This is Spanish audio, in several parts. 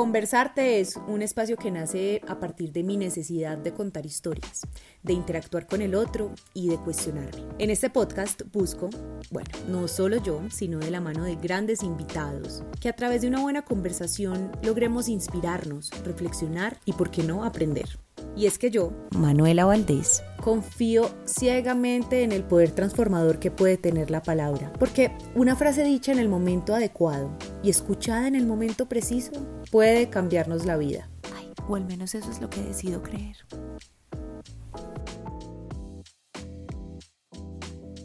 Conversarte es un espacio que nace a partir de mi necesidad de contar historias, de interactuar con el otro y de cuestionarme. En este podcast busco, bueno, no solo yo, sino de la mano de grandes invitados, que a través de una buena conversación logremos inspirarnos, reflexionar y, por qué no, aprender. Y es que yo, Manuela Valdés, confío ciegamente en el poder transformador que puede tener la palabra, porque una frase dicha en el momento adecuado y escuchada en el momento preciso puede cambiarnos la vida. Ay, o al menos eso es lo que decido creer.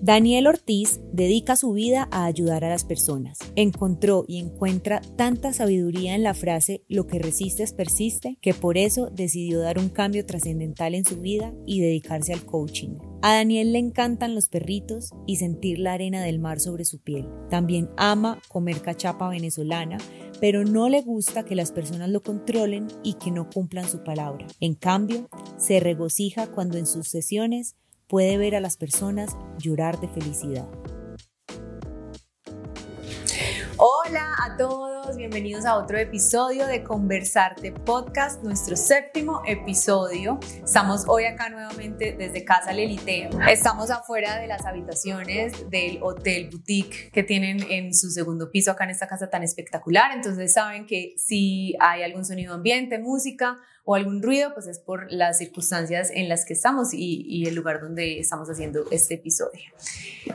Daniel Ortiz dedica su vida a ayudar a las personas. Encontró y encuentra tanta sabiduría en la frase lo que resistes persiste que por eso decidió dar un cambio trascendental en su vida y dedicarse al coaching. A Daniel le encantan los perritos y sentir la arena del mar sobre su piel. También ama comer cachapa venezolana, pero no le gusta que las personas lo controlen y que no cumplan su palabra. En cambio, se regocija cuando en sus sesiones puede ver a las personas llorar de felicidad. Hola a todos, bienvenidos a otro episodio de Conversarte Podcast, nuestro séptimo episodio. Estamos hoy acá nuevamente desde Casa Lelite. Estamos afuera de las habitaciones del Hotel Boutique que tienen en su segundo piso acá en esta casa tan espectacular. Entonces saben que si hay algún sonido ambiente, música, o algún ruido, pues es por las circunstancias en las que estamos y, el lugar donde estamos haciendo este episodio.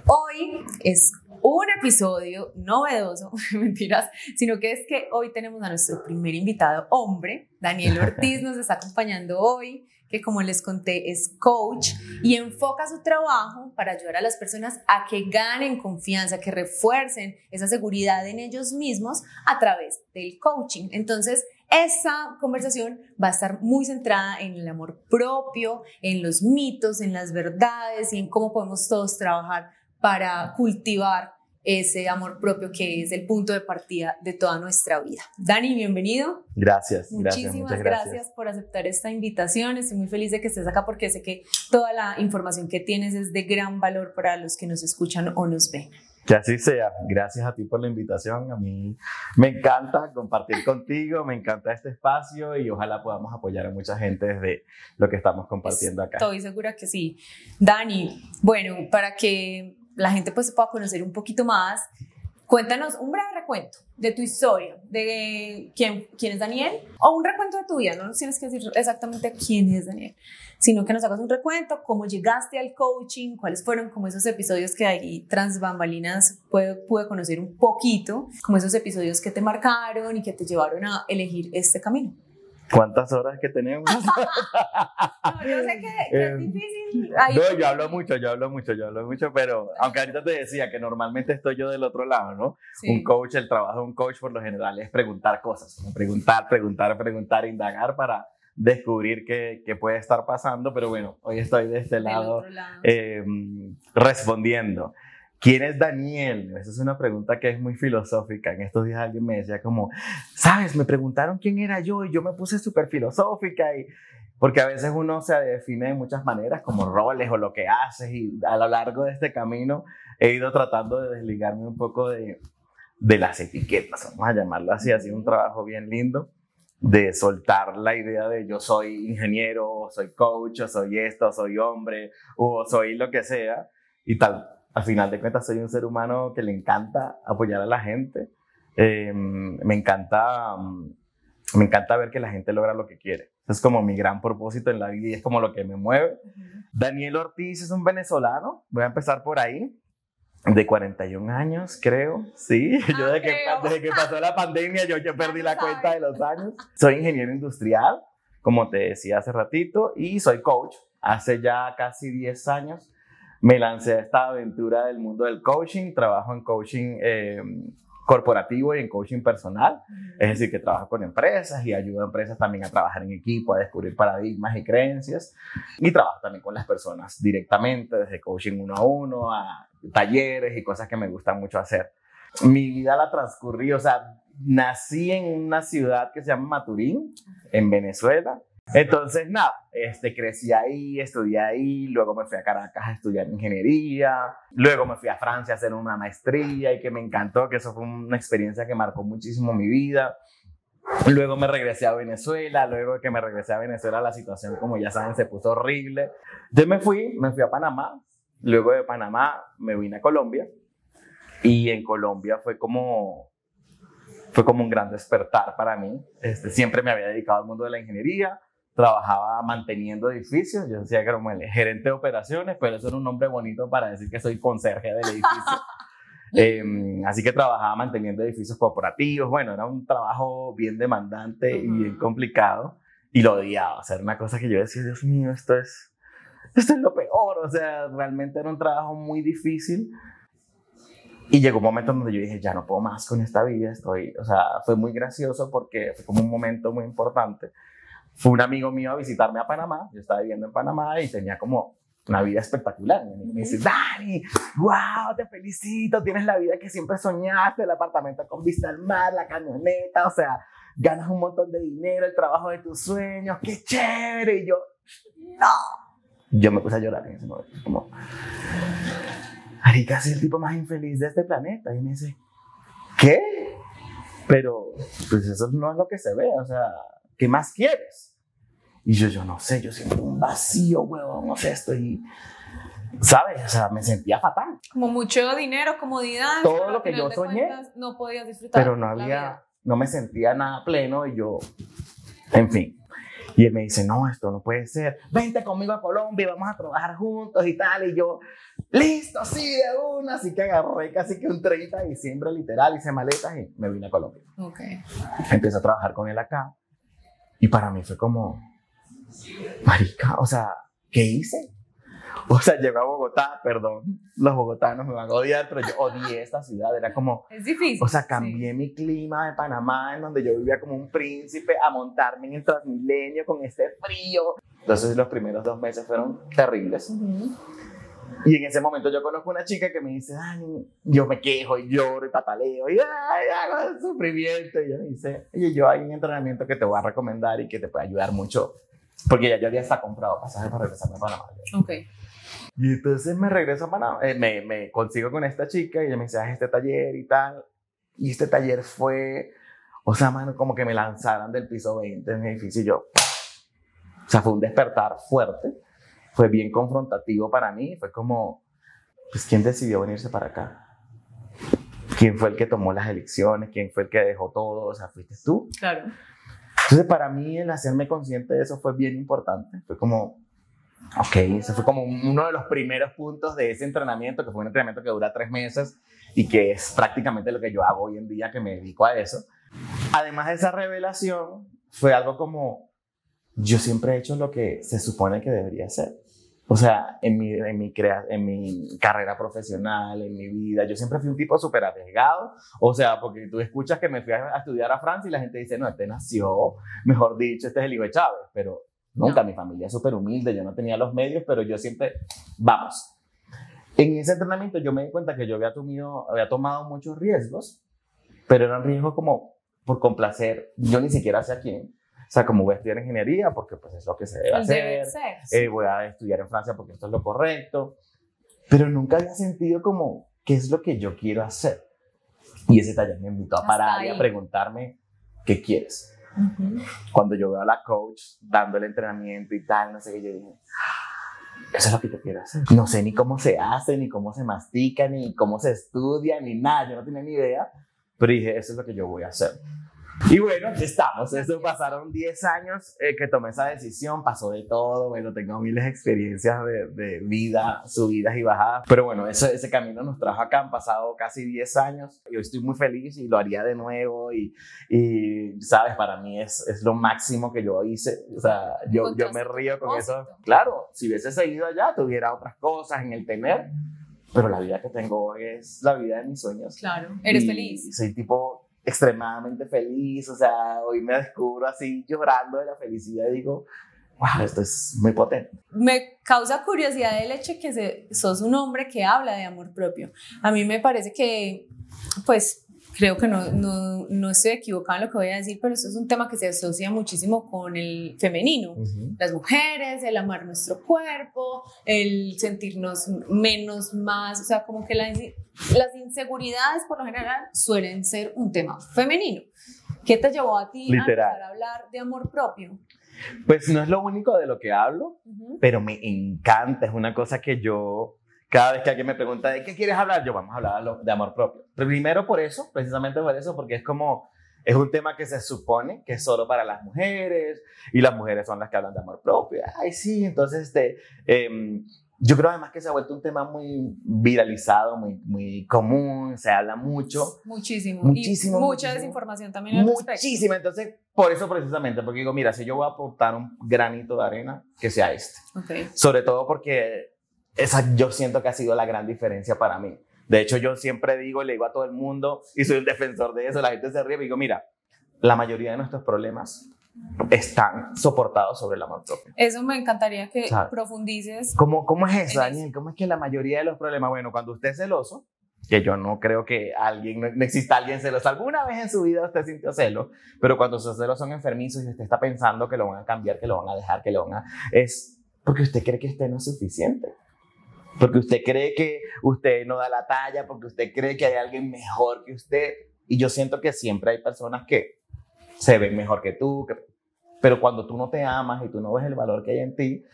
Hoy es un episodio novedoso, mentiras, sino que es que hoy tenemos a nuestro primer invitado hombre, Daniel Ortiz nos está acompañando hoy que como les conté es coach y enfoca su trabajo para ayudar a las personas a que ganen confianza, que refuercen esa seguridad en ellos mismos a través del coaching. Entonces, esa conversación va a estar muy centrada en el amor propio, en los mitos, en las verdades y en cómo podemos todos trabajar para cultivar ese amor propio que es el punto de partida de toda nuestra vida. Dani, bienvenido. Gracias. Muchísimas gracias, gracias. por aceptar esta invitación. Estoy muy feliz de que estés acá porque sé que toda la información que tienes es de gran valor para los que nos escuchan o nos ven. Que así sea. Gracias a ti por la invitación. A mí me encanta compartir contigo, me encanta este espacio y ojalá podamos apoyar a mucha gente desde lo que estamos compartiendo acá. Estoy segura que sí. Dani, bueno, para que la gente pues pueda conocer un poquito más, cuéntanos un breve recuento de tu historia, de quién, quién es Daniel, o un recuento de tu vida, no nos tienes que decir exactamente quién es Daniel, sino que nos hagas un recuento, cómo llegaste al coaching, cuáles fueron como esos episodios que ahí tras bambalinas pude, pude conocer un poquito, como esos episodios que te marcaron y que te llevaron a elegir este camino. ¿Cuántas horas que tenemos? no, yo sé que, es Em, difícil. No, yo hablo mucho, yo hablo mucho, yo hablo mucho, pero aunque ahorita te decía que normalmente estoy yo del otro lado, ¿no? Sí. Un coach, el trabajo de un coach por lo general es preguntar cosas, preguntar, preguntar, preguntar, indagar para descubrir qué, qué puede estar pasando, pero bueno, hoy estoy de este lado lado. eh, respondiendo. ¿Quién es Daniel? Esa es una pregunta que es muy filosófica. En estos días alguien me decía como, sabes, me preguntaron quién era yo y yo me puse súper filosófica y porque a veces uno se define de muchas maneras como roles o lo que haces y a lo largo de este camino he ido tratando de desligarme un poco de, de las etiquetas, vamos a llamarlo así, ha sido un trabajo bien lindo de soltar la idea de yo soy ingeniero, o soy coach, o soy esto, o soy hombre, o soy lo que sea, y tal. Al final de cuentas, soy un ser humano que le encanta apoyar a la gente. Eh, me encanta, mm, me encanta ver que la gente logra lo que quiere. Es como mi gran propósito en la vida y es como lo que me mueve. Ujú. Daniel Ortiz es un venezolano, voy a empezar por ahí, de 41 años, creo. Sí, yo Ah, desde que, creo. desde que pasó la pandemia, yo ya perdí la cuenta de los años. Soy ingeniero industrial, como te decía hace ratito, y soy coach. Hace ya casi 10 años me lancé a esta aventura del mundo del coaching. Trabajo en coaching eh, corporativo y en coaching personal. Es decir, que trabajo con empresas y ayudo a empresas también a trabajar en equipo, a descubrir paradigmas y creencias. Y trabajo también con las personas directamente, desde coaching uno a uno, a talleres y cosas que me gustan mucho hacer. Mi vida la transcurrí, o sea, nací en una ciudad que se llama Maturín, en Venezuela. Entonces, nada, este, crecí ahí, estudié ahí, luego me fui a Caracas a estudiar ingeniería, luego me fui a Francia a hacer una maestría y que me encantó, que eso fue una experiencia que marcó muchísimo mi vida. Luego me regresé a Venezuela, luego que me regresé a Venezuela la situación, como ya saben, se puso horrible. Yo me fui, me fui a Panamá, luego de Panamá me vine a Colombia y en Colombia fue como, fue como un gran despertar para mí. Este, siempre me había dedicado al mundo de la ingeniería, trabajaba manteniendo edificios, yo decía que era como el gerente de operaciones, pero eso era un nombre bonito para decir que soy conserje del edificio. Em, así que trabajaba manteniendo edificios corporativos, bueno, era un trabajo bien demandante y bien complicado y lo odiaba, o sea, era una cosa que yo decía, Dios mío, esto es, esto es lo peor, o sea, realmente era un trabajo muy difícil. Y llegó un momento donde yo dije, ya no puedo más con esta vida, estoy, o sea, fue muy gracioso porque fue como un momento muy importante fue un amigo mío a visitarme a Panamá, yo estaba viviendo en Panamá y tenía como una vida espectacular. Me dice, Dani, wow, te felicito, tienes la vida que siempre soñaste, el apartamento con vista al mar, la camioneta, o sea, ganas un montón de dinero, el trabajo de tus sueños, qué chévere. Y yo, no. Yo me puse a llorar en ese momento, como, Arica, es el tipo más infeliz de este planeta. Y me dice, ¿qué? Pero, pues eso no es lo que se ve, o sea, ¿qué más quieres? Y yo, yo no sé, yo siento un vacío, huevón, no sé, estoy, ¿sabes? O sea, me sentía fatal. Como mucho dinero, comodidad. Todo lo que yo soñé. No podías disfrutar. Pero no había, no me sentía nada pleno y yo, en fin. Y él me dice, no, esto no puede ser. Vente conmigo a Colombia y vamos a trabajar juntos y tal. Y yo, listo, sí, de una. Así que agarré casi que un 30 de diciembre literal, hice maletas y me vine a Colombia. Ok. Empecé a trabajar con él acá. Y para mí fue como, marica, o sea, ¿qué hice? O sea, llegué a Bogotá, perdón, los bogotanos me van a odiar, pero yo odié esta ciudad, era como... Es difícil. O sea, cambié mi clima de Panamá, en donde yo vivía como un príncipe, a montarme en el Transmilenio con este frío. Entonces los primeros dos meses fueron terribles. Y en ese momento yo conozco una chica que me dice, Dani, yo me quejo y lloro y pataleo y ay, hago sufrimiento. Y ella me dice, oye, yo hay un entrenamiento que te voy a recomendar y que te puede ayudar mucho porque ya yo había hasta comprado pasajes para regresarme a Panamá. Ok. Y entonces me regreso a Panamá, eh, me, me, consigo con esta chica y ella me dice, haz este taller y tal. Y este taller fue, o sea, mano, como que me lanzaran del piso 20 en el edificio y yo, o sea, fue un despertar fuerte, fue bien confrontativo para mí, fue como, pues, ¿quién decidió venirse para acá? ¿Quién fue el que tomó las elecciones? ¿Quién fue el que dejó todo? O sea, ¿fuiste tú? Claro. Entonces, para mí, el hacerme consciente de eso fue bien importante. Fue como, ok, ese fue como uno de los primeros puntos de ese entrenamiento, que fue un entrenamiento que dura tres meses y que es prácticamente lo que yo hago hoy en día, que me dedico a eso. Además de esa revelación, fue algo como, yo siempre he hecho lo que se supone que debería hacer. O sea, en mi, en mi, crea en mi carrera profesional, en mi vida, yo siempre fui un tipo súper arriesgado. O sea, porque tú escuchas que me fui a, estudiar a Francia y la gente dice, no, este nació, mejor dicho, este es el hijo de Chávez. Pero nunca, mi familia es súper humilde, yo no tenía los medios, pero yo siempre, vamos. En ese entrenamiento yo me di cuenta que yo había, tomado, había tomado muchos riesgos, pero eran riesgos como por complacer, yo ni siquiera sé a quién sea, como voy a estudiar ingeniería porque pues es lo que se debe hacer. Eh, voy a estudiar en Francia porque esto es lo correcto. Pero nunca había sentido como, ¿qué es lo que yo quiero hacer? Y ese taller me invitó a parar y a preguntarme, ¿qué quieres? Cuando yo veo a la coach dando el entrenamiento y tal, no sé qué, yo dije, ah, eso es lo que yo quiero hacer. No sé ni cómo se hace, ni cómo se mastica, ni cómo se estudia, ni nada, yo no tenía ni idea, pero dije, eso es lo que yo voy a hacer. Y bueno, aquí estamos. Eso pasaron 10 años eh, que tomé esa decisión, pasó de todo. Bueno, tengo miles de experiencias de, de vida, subidas y bajadas. Pero bueno, ese, ese camino nos trajo acá. Han pasado casi 10 años. Yo estoy muy feliz y lo haría de nuevo. Y, y sabes, para mí es, es lo máximo que yo hice. O sea, yo, yo me río con eso. Claro, si hubiese seguido allá, tuviera otras cosas en el tener. Pero la vida que tengo hoy es la vida de mis sueños. Claro, eres feliz. Soy tipo extremadamente feliz, o sea, hoy me descubro así llorando de la felicidad y digo, wow, esto es muy potente. Me causa curiosidad el hecho que sos un hombre que habla de amor propio. A mí me parece que, pues, creo que no, no, no, estoy equivocada en lo que voy a decir, pero esto es un tema que se asocia muchísimo con el femenino. Las mujeres, el amar nuestro cuerpo, el sentirnos menos más, o sea, como que las inseguridades por lo general suelen ser un tema femenino. ¿Qué te llevó a ti Literal. a hablar de amor propio? Pues no es lo único de lo que hablo, Ujú. pero me encanta, es una cosa que yo, cada vez que alguien me pregunta de qué quieres hablar, yo vamos a hablar de amor propio. Primero por eso, precisamente por eso, porque es como, es un tema que se supone que es solo para las mujeres y las mujeres son las que hablan de amor propio. Ay, sí, entonces, este, em, yo creo además que se ha vuelto un tema muy viralizado, muy, muy común, se habla mucho. Muchísimo. Muchísimo, Y mucha muchísimo. desinformación también al. Muchísima, entonces, por eso precisamente, porque digo, mira, si yo voy a aportar un granito de arena, que sea este. Ok. Sobre todo porque esa yo siento que ha sido la gran diferencia para mí. De hecho, yo siempre digo y le digo a todo el mundo, y soy un defensor de eso, la gente se ríe y digo, mira, la mayoría de nuestros problemas están soportados sobre el amor propio. Eso me encantaría que Sabe. profundices. ¿Cómo, ¿Cómo es eso. Daniel? ¿Cómo es que la mayoría de los problemas, bueno, cuando usted es celoso, que yo no creo que alguien, no, no exista alguien celoso, alguna vez en su vida usted sintió celos, pero cuando sus celos son enfermizos y usted está pensando que lo van a cambiar, que lo van a dejar, que lo van a... Es porque usted cree que usted no es suficiente. Porque usted cree que usted no da la talla, porque usted cree que hay alguien mejor que usted. Y yo siento que siempre hay personas que se ven mejor que tú, que- pero cuando tú no te amas y tú no ves el valor que hay en ti,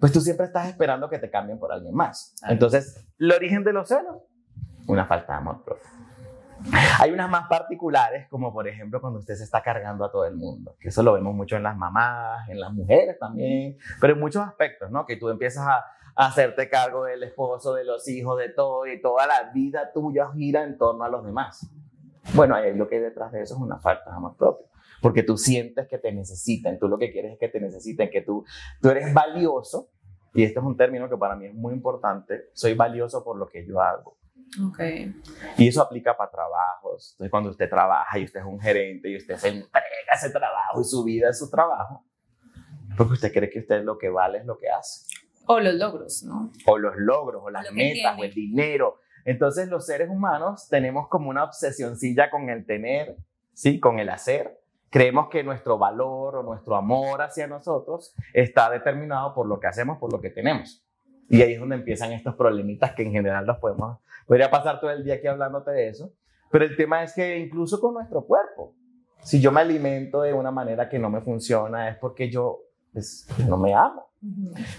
pues tú siempre estás esperando que te cambien por alguien más. Entonces, el origen de los celos, una falta de amor propio. Hay unas más particulares, como por ejemplo cuando usted se está cargando a todo el mundo, que eso lo vemos mucho en las mamás, en las mujeres también, pero en muchos aspectos, ¿no? Que tú empiezas a, a hacerte cargo del esposo, de los hijos, de todo, y toda la vida tuya gira en torno a los demás. Bueno, ahí lo que hay detrás de eso es una falta de amor propio, porque tú sientes que te necesitan, tú lo que quieres es que te necesiten, que tú, tú eres valioso, y este es un término que para mí es muy importante, soy valioso por lo que yo hago. Ok. Y eso aplica para trabajos. Entonces, cuando usted trabaja y usted es un gerente y usted se entrega a ese trabajo y su vida es su trabajo, porque usted cree que usted lo que vale es lo que hace. O los logros, ¿no? O los logros, o las metas, tiene. o el dinero. Entonces, los seres humanos tenemos como una obsesioncilla con el tener, ¿sí? Con el hacer. Creemos que nuestro valor o nuestro amor hacia nosotros está determinado por lo que hacemos, por lo que tenemos. Y ahí es donde empiezan estos problemitas que en general los podemos... Podría pasar todo el día aquí hablándote de eso, pero el tema es que incluso con nuestro cuerpo, si yo me alimento de una manera que no me funciona, es porque yo pues, no me amo.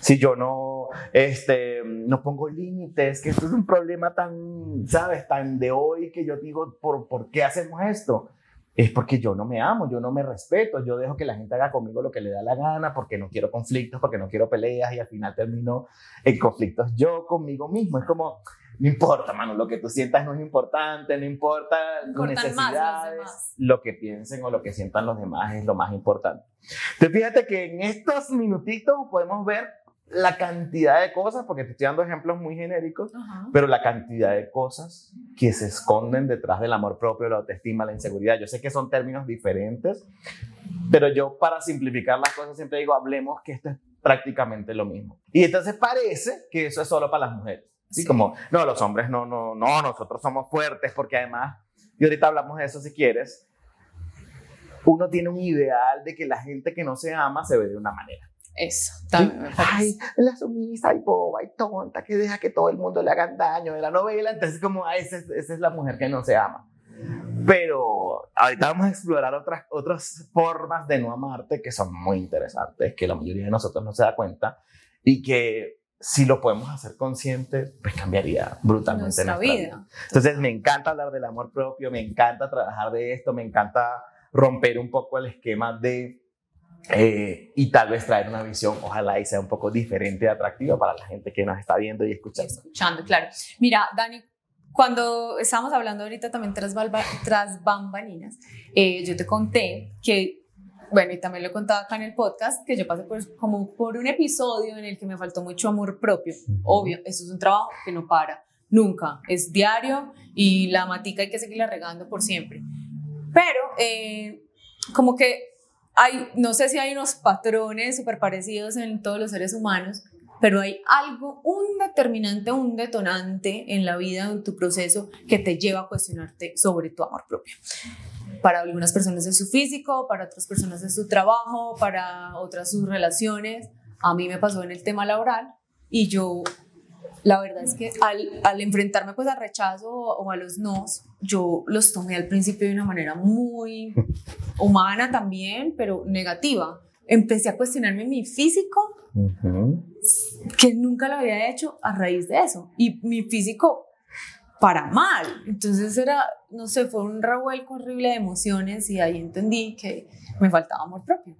Si yo no, este, no pongo límites, que esto es un problema tan, ¿sabes? Tan de hoy que yo digo, ¿por, ¿por qué hacemos esto? Es porque yo no me amo, yo no me respeto, yo dejo que la gente haga conmigo lo que le da la gana, porque no quiero conflictos, porque no quiero peleas y al final termino en conflictos yo conmigo mismo. Es como, no importa, mano, lo que tú sientas no es importante, no importa tus más necesidades, lo que piensen o lo que sientan los demás es lo más importante. Entonces fíjate que en estos minutitos podemos ver la cantidad de cosas, porque te estoy dando ejemplos muy genéricos, pero la cantidad de cosas que se esconden detrás del amor propio, la autoestima, la inseguridad. Yo sé que son términos diferentes, pero yo para simplificar las cosas siempre digo, hablemos que esto es prácticamente lo mismo. Y entonces parece que eso es solo para las mujeres. ¿sí? Sí. Como, no, los hombres no, no, no, nosotros somos fuertes porque además, y ahorita hablamos de eso si quieres, uno tiene un ideal de que la gente que no se ama se ve de una manera. Eso, también me parece. Ay, la sumisa y boba y tonta que deja que todo el mundo le hagan daño de la novela. Entonces, como, esa es, esa es la mujer que no se ama. Pero ahorita vamos a explorar otras, otras formas de no amarte que son muy interesantes, que la mayoría de nosotros no se da cuenta y que si lo podemos hacer consciente, pues cambiaría brutalmente nuestra nuestra, vida. Entonces, me encanta hablar del amor propio, me encanta trabajar de esto, me encanta romper un poco el esquema de eh, y tal vez traer una visión, ojalá y sea un poco diferente y atractiva para la gente que nos está viendo y escuchando. escuchando, claro. Mira, Dani, cuando estábamos hablando ahorita también tras, tras bambalinas, eh, yo te conté que, bueno, y también lo he contado acá en el podcast, que yo pasé por, como por un episodio en el que me faltó mucho amor propio. Obvio, eso es un trabajo que no para, nunca, es diario y la matica hay que seguirla regando por siempre. Pero, eh, como que hay, no sé si hay unos patrones súper parecidos en todos los seres humanos, pero hay algo, un determinante, un detonante en la vida, en tu proceso, que te lleva a cuestionarte sobre tu amor propio. Para algunas personas es su físico, para otras personas es su trabajo, para otras sus relaciones. A mí me pasó en el tema laboral y yo la verdad es que al, al, enfrentarme pues al rechazo o a los nos, yo los tomé al principio de una manera muy humana también, pero negativa. Empecé a cuestionarme mi físico, que nunca lo había hecho a raíz de eso. Y mi físico para mal. Entonces era, no sé, fue un revuelco horrible de emociones y ahí entendí que me faltaba amor propio.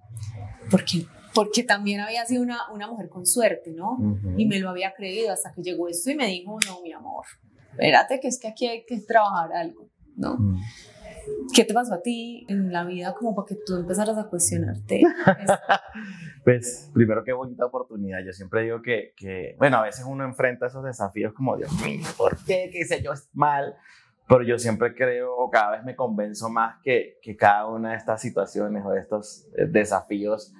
Porque porque también había sido una, una mujer con suerte, ¿no? Y me lo había creído hasta que llegó esto y me dijo, no, mi amor, espérate que es que aquí hay que trabajar algo, ¿no? ¿Qué te pasó a ti en la vida como para que tú empezaras a cuestionarte? pues primero qué bonita oportunidad. Yo siempre digo que, que, bueno, a veces uno enfrenta esos desafíos como, Dios mío, ¿por qué? ¿Qué sé yo? Es mal. Pero yo siempre creo, o cada vez me convenzo más que, que cada una de estas situaciones o de estos eh, desafíos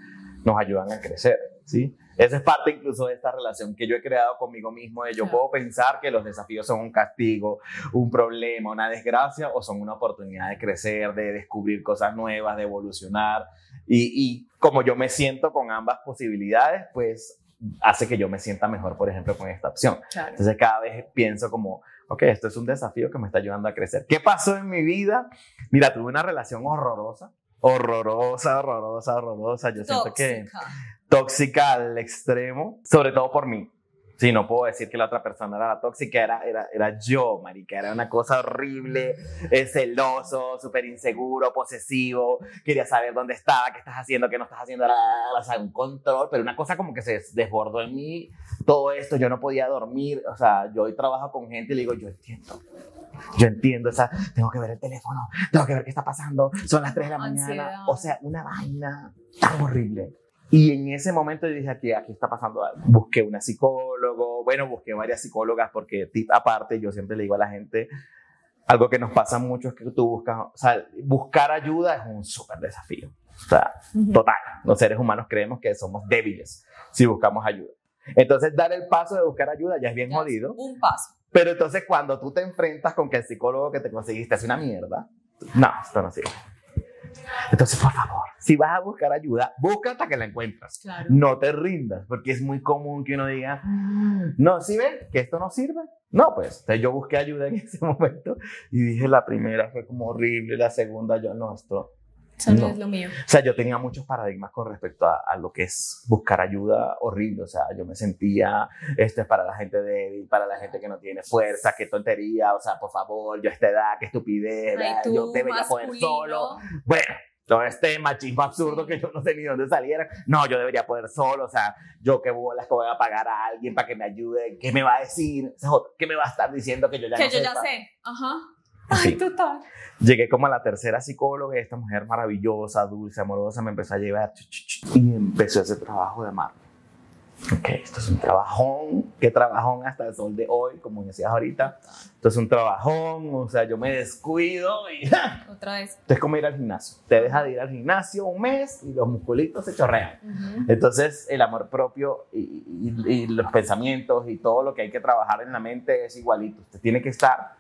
nos ayudan a crecer, ¿sí? Esa es parte incluso de esta relación que yo he creado conmigo mismo, de yo puedo pensar que los desafíos son un castigo, un problema, una desgracia, o son una oportunidad de crecer, de descubrir cosas nuevas, de evolucionar. Y, y como yo me siento con ambas posibilidades, pues hace que yo me sienta mejor, por ejemplo, con esta opción. Entonces cada vez pienso como, ok, esto es un desafío que me está ayudando a crecer. ¿Qué pasó en mi vida? Mira, tuve una relación horrorosa horrorosa, horrorosa, horrorosa. Yo siento que tóxica al extremo, sobre todo por mí. Sí, no puedo decir que la otra persona era la tóxica, era, era, era yo, marica, era una cosa horrible, celoso, súper inseguro, posesivo, quería saber dónde estaba, qué estás haciendo, qué no estás haciendo, o sea, un control, pero una cosa como que se desbordó en mí, todo esto, yo no podía dormir, o sea, yo hoy trabajo con gente y le digo, yo entiendo, yo entiendo, esa, tengo que ver el teléfono, tengo que ver qué está pasando, son las 3 de la mañana, o sea, una vaina tan horrible. Y en ese momento yo dije, aquí, aquí está pasando algo. Busqué una psicólogo, bueno, busqué varias psicólogas porque aparte yo siempre le digo a la gente, algo que nos pasa mucho es que tú buscas, o sea, buscar ayuda es un súper desafío. O sea, total, los seres humanos creemos que somos débiles si buscamos ayuda. Entonces, dar el paso de buscar ayuda ya es bien jodido. Un paso. Pero entonces, cuando tú te enfrentas con que el psicólogo que te conseguiste hace una mierda, no, esto no sirve. Entonces, por favor, si vas a buscar ayuda, busca hasta que la encuentras. No te rindas, porque es muy común que uno diga, no, si ven que esto no sirve. No, pues entonces yo busqué ayuda en ese momento y dije, la primera fue como horrible, la segunda yo, no, esto eso no, es lo mío. O sea, yo tenía muchos paradigmas con respecto a, a, lo que es buscar ayuda horrible. O sea, yo me sentía, esto es para la gente débil, para la gente que no tiene fuerza, qué tontería. O sea, por favor, yo a esta edad, qué estupidez, yo debería poder solo. Bueno, todo este machismo absurdo que yo no sé ni dónde saliera. No, yo debería poder solo, o sea, yo qué bolas que voy a pagar a alguien para que me ayude, ¿qué me va a decir? ¿Qué me va a estar diciendo que yo ya que no yo ya sé, ajá. Ay, total. Llegué como a la tercera psicóloga y esta mujer maravillosa, dulce, amorosa me empezó a llevar y empezó ese trabajo de amar. Ok, esto es un trabajón, qué trabajón hasta el sol de hoy, como decías ahorita. Esto es un trabajón, o sea, yo me descuido y... Otra vez. Esto es como ir al gimnasio. Te deja de ir al gimnasio un mes y los musculitos se chorrean. Entonces, el amor propio y, y, los pensamientos y todo lo que hay que trabajar en la mente es igualito. Usted tiene que estar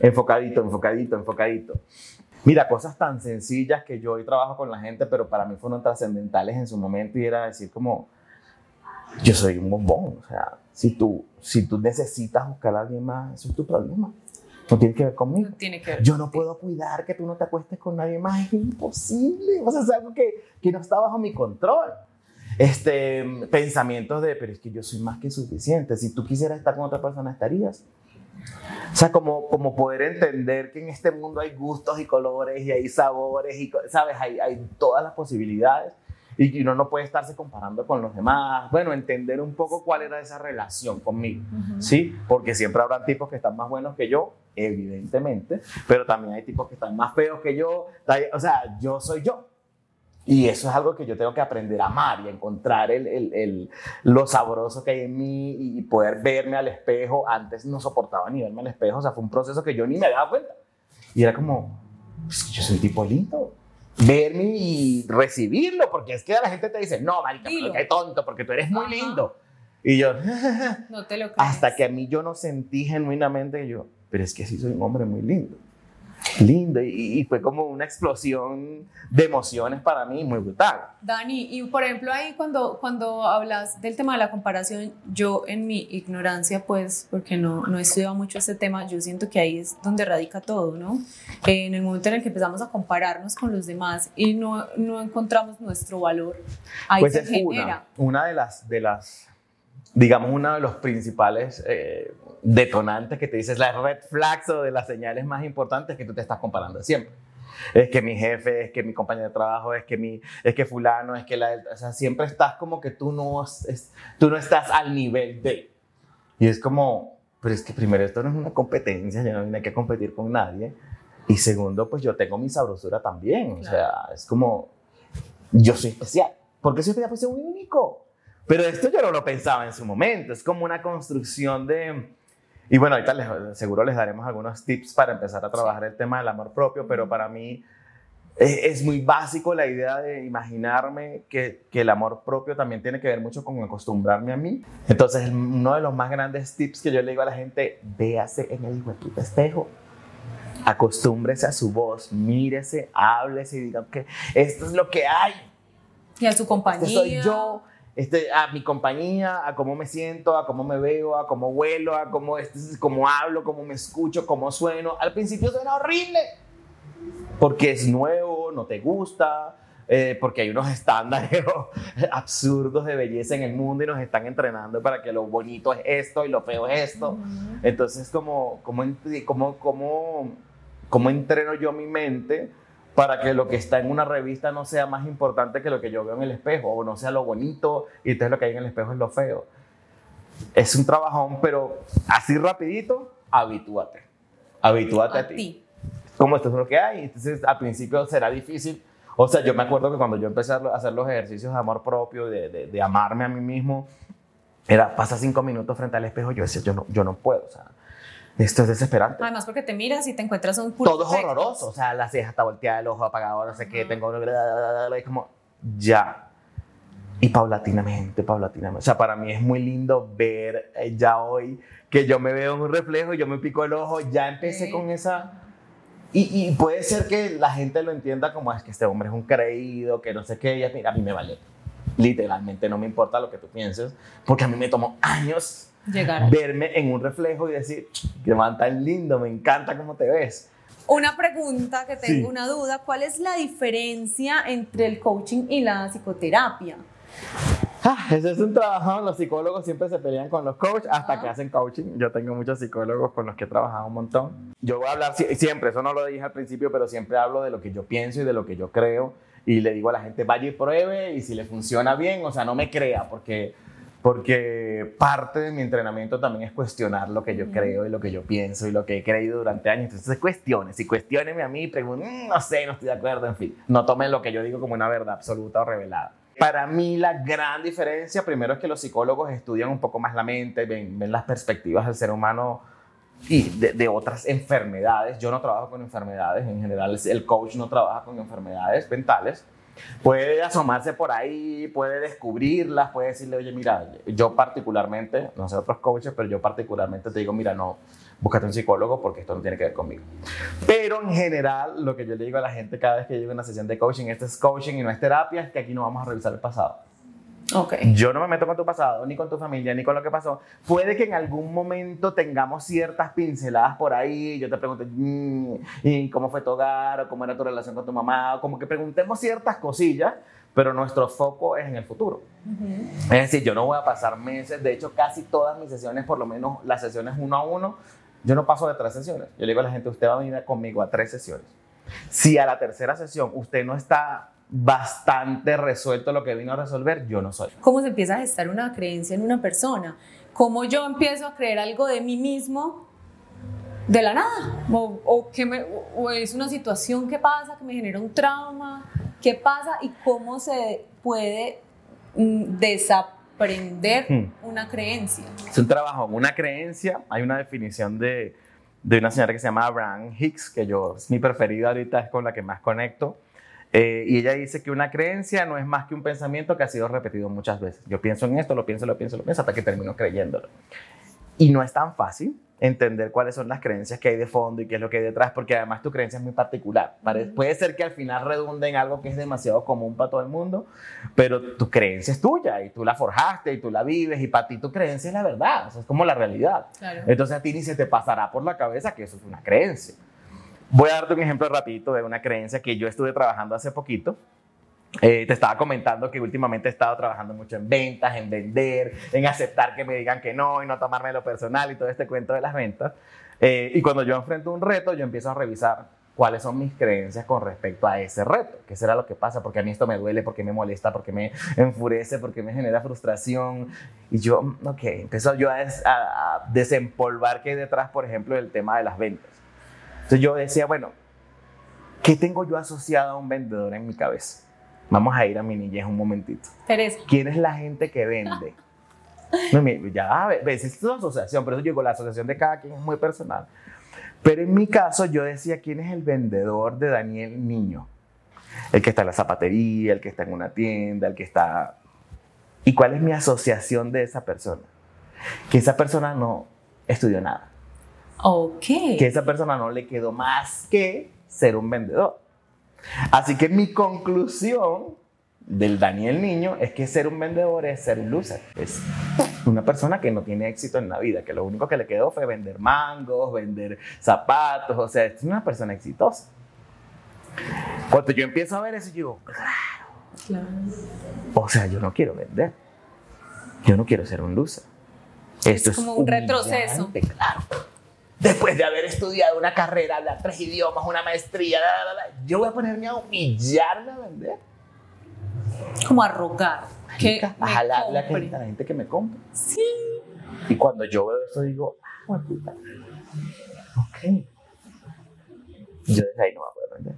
enfocadito, enfocadito, enfocadito. Mira, cosas tan sencillas que yo hoy trabajo con la gente, pero para mí fueron trascendentales en su momento y era decir como, yo soy un bombón, o sea, si tú, si tú necesitas buscar a alguien más, eso es tu problema. No tiene que ver conmigo. No tiene que ver yo no puedo cuidar que tú no te acuestes con nadie más, es imposible. O sea, es algo que, que no está bajo mi control. Este, pensamientos de, pero es que yo soy más que suficiente. Si tú quisieras estar con otra persona, estarías. O sea, como, como poder entender que en este mundo hay gustos y colores y hay sabores y, ¿sabes? Hay, hay todas las posibilidades y uno no puede estarse comparando con los demás. Bueno, entender un poco cuál era esa relación conmigo, ¿sí? Porque siempre habrá tipos que están más buenos que yo, evidentemente, pero también hay tipos que están más feos que yo. O sea, yo soy yo. Y eso es algo que yo tengo que aprender a amar y encontrar el, el, el, lo sabroso que hay en mí y poder verme al espejo. Antes no soportaba ni verme al espejo, o sea, fue un proceso que yo ni me daba cuenta. Y era como, pues, yo soy un tipo lindo. Verme y recibirlo, porque es que la gente te dice, no, marica, pero qué tonto, porque tú eres muy lindo. Y yo, no te lo crees. Hasta que a mí yo no sentí genuinamente yo, pero es que sí soy un hombre muy lindo. Lindo y, y, fue como una explosión de emociones para mí muy brutal. Dani, y por ejemplo ahí cuando, cuando hablas del tema de la comparación, yo en mi ignorancia, pues, porque no, no he estudiado mucho este tema, yo siento que ahí es donde radica todo, ¿no? En el momento en el que empezamos a compararnos con los demás y no, no encontramos nuestro valor, ahí pues se es genera. Una, una de las... De las digamos, uno de los principales eh, detonantes que te dices, las red flags o de las señales más importantes que tú te estás comparando siempre. Es que mi jefe, es que mi compañero de trabajo, es que, mi, es que fulano, es que la... O sea, siempre estás como que tú no, es, tú no estás al nivel de... Y es como, pero es que primero esto no es una competencia, yo no vine que competir con nadie. Y segundo, pues yo tengo mi sabrosura también. O sea, es como, yo soy especial. porque soy especial? Pues soy único. Pero esto yo no lo pensaba en su momento. Es como una construcción de y bueno, ahorita les, seguro les daremos algunos tips para empezar a trabajar el tema del amor propio, pero para mí es, es muy básico la idea de imaginarme que, que, el amor propio también tiene que ver mucho con acostumbrarme a mí. Entonces, uno de los más grandes tips que yo le digo a la gente, véase en el espejo. Acostúmbrese a su voz, mírese, háblese y diga que esto es lo que hay. Y a su compañía. Este soy yo este, a mi compañía, a cómo me siento, a cómo me veo, a cómo huelo, a cómo, este, cómo hablo, cómo me escucho, cómo sueno. Al principio suena horrible, porque es nuevo, no te gusta, eh, porque hay unos estándares absurdos de belleza en el mundo y nos están entrenando para que lo bonito es esto y lo feo es esto. Entonces, ¿cómo, cómo, cómo, cómo, cómo entreno yo mi mente? Para que lo que está en una revista no sea más importante que lo que yo veo en el espejo, o no sea lo bonito y entonces lo que hay en el espejo es lo feo. Es un trabajón, pero así rapidito, habitúate. Habitúate a, a ti. Como esto es lo que hay. Entonces, al principio será difícil. O sea, yo me acuerdo que cuando yo empecé a hacer los ejercicios de amor propio, de, de, de amarme a mí mismo, era, pasa cinco minutos frente al espejo, yo decía, yo no, yo no puedo. O sea, esto es desesperante. Además, porque te miras y te encuentras un Todo es horroroso. O sea, la ceja está volteada, el ojo apagado, no sé qué, tengo. Es como, ya. Y paulatinamente, paulatinamente. O sea, para mí es muy lindo ver eh, ya hoy que yo me veo en un reflejo, yo me pico el ojo, ya empecé sí. con esa. Y, y, puede ser que la gente lo entienda como es que este hombre es un creído, que no sé qué, y a mí, a mí me vale. Literalmente no me importa lo que tú pienses, porque a mí me tomó años Llegar. verme en un reflejo y decir, que man tan lindo, me encanta cómo te ves. Una pregunta que tengo, Sí. una duda, ¿cuál es la diferencia entre el coaching y la psicoterapia? Ah, ese es un trabajo, los psicólogos siempre se pelean con los coaches hasta Ah. que hacen coaching. Yo tengo muchos psicólogos con los que he trabajado un montón. Yo voy a hablar si- siempre, eso no lo dije al principio, pero siempre hablo de lo que yo pienso y de lo que yo creo. Y le digo a la gente, vaya y pruebe y si le funciona bien, o sea, no me crea, porque, porque parte de mi entrenamiento también es cuestionar lo que yo creo y lo que yo pienso y lo que he creído durante años. Entonces, cuestiones y cuestionenme a mí y pregunten, "Mm, no sé, no estoy de acuerdo, en fin. No tomen lo que yo digo como una verdad absoluta o revelada. Para mí la gran diferencia, primero es que los psicólogos estudian un poco más la mente, ven, ven las perspectivas del ser humano y de, de, otras enfermedades. Yo no trabajo con enfermedades, en general el coach no trabaja con enfermedades mentales. Puede asomarse por ahí, puede descubrirlas, puede decirle, oye, mira, yo particularmente, no sé otros coaches, pero yo particularmente te digo, mira, no, búscate un psicólogo porque esto no tiene que ver conmigo. Pero en general, lo que yo le digo a la gente cada vez que llego a una sesión de coaching, esto es coaching y no es terapia, es que aquí no vamos a revisar el pasado. Ok. Yo no me meto con tu pasado, ni con tu familia, ni con lo que pasó. Puede que en algún momento tengamos ciertas pinceladas por ahí. Yo te pregunto, mmm, ¿y cómo fue tu hogar? ¿O cómo era tu relación con tu mamá? O como que preguntemos ciertas cosillas, pero nuestro foco es en el futuro. Uh -huh. Es decir, yo no voy a pasar meses. De hecho, casi todas mis sesiones, por lo menos las sesiones uno a uno, yo no paso de tres sesiones. Yo le digo a la gente, usted va a venir conmigo a tres sesiones. Si a la tercera sesión usted no está bastante resuelto lo que vino a resolver, yo no soy. ¿Cómo se empieza a gestar una creencia en una persona? ¿Cómo yo empiezo a creer algo de mí mismo de la nada? ¿O, o, que me, o es una situación que pasa, que me genera un trauma? ¿Qué pasa y cómo se puede mm, desaprender hmm. una creencia? Es un trabajo, una creencia. Hay una definición de, de una señora que se llama Abraham Hicks, que yo es mi preferida ahorita, es con la que más conecto. Eh, y ella dice que una creencia no es más que un pensamiento que ha sido repetido muchas veces. Yo pienso en esto, lo pienso, lo pienso, lo pienso, hasta que termino creyéndolo. Y no es tan fácil, entender cuáles son las creencias que hay de fondo y qué es lo que hay detrás, porque además tu creencia es muy particular. Puede ser que al final redunde en algo que es demasiado común para todo el mundo, pero tu creencia es tuya y tú la forjaste y tú la vives y para ti tu creencia es la verdad, es como la realidad. Entonces a ti ni se te pasará por la cabeza que eso es una creencia. Voy a darte un ejemplo rapidito de una creencia que yo estuve trabajando hace poquito eh, te estaba comentando que últimamente he estado trabajando mucho en ventas, en vender, en aceptar que me digan que no y no tomarme lo personal y todo este cuento de las ventas. Eh, y cuando yo enfrento un reto, yo empiezo a revisar cuáles son mis creencias con respecto a ese reto, qué será lo que pasa, porque a mí esto me duele, porque me molesta, porque me enfurece, porque me genera frustración. Y yo, ok, empiezo yo a, a desempolvar qué hay detrás, por ejemplo, del tema de las ventas. Entonces yo decía, bueno, ¿qué tengo yo asociado a un vendedor en mi cabeza? Vamos a ir a mi niñez un momentito. Teresa. ¿Quién es la gente que vende? No, ya ves, es una asociación, pero eso llegó, la asociación de cada quien es muy personal. Pero en mi caso yo decía, ¿quién es el vendedor de Daniel Niño? El que está en la zapatería, el que está en una tienda, el que está... ¿Y cuál es mi asociación de esa persona? Que esa persona no estudió nada. Ok. Que esa persona no le quedó más que ser un vendedor. Así que mi conclusión del Daniel Niño es que ser un vendedor es ser un loser. Es una persona que no tiene éxito en la vida, que lo único que le quedó fue vender mangos, vender zapatos, o sea, es una persona exitosa. Cuando yo empiezo a ver eso, yo digo, claro. O sea, yo no quiero vender. Yo no quiero ser un loser. Esto es como un retroceso. Claro después de haber estudiado una carrera, hablar tres idiomas, una maestría, yo voy a ponerme a humillarme a vender. Como a rogar. Que a, la gente que me compra. Sí. Y cuando yo veo eso digo, ah, puta. Ok. Yo desde ahí no voy a poder vender.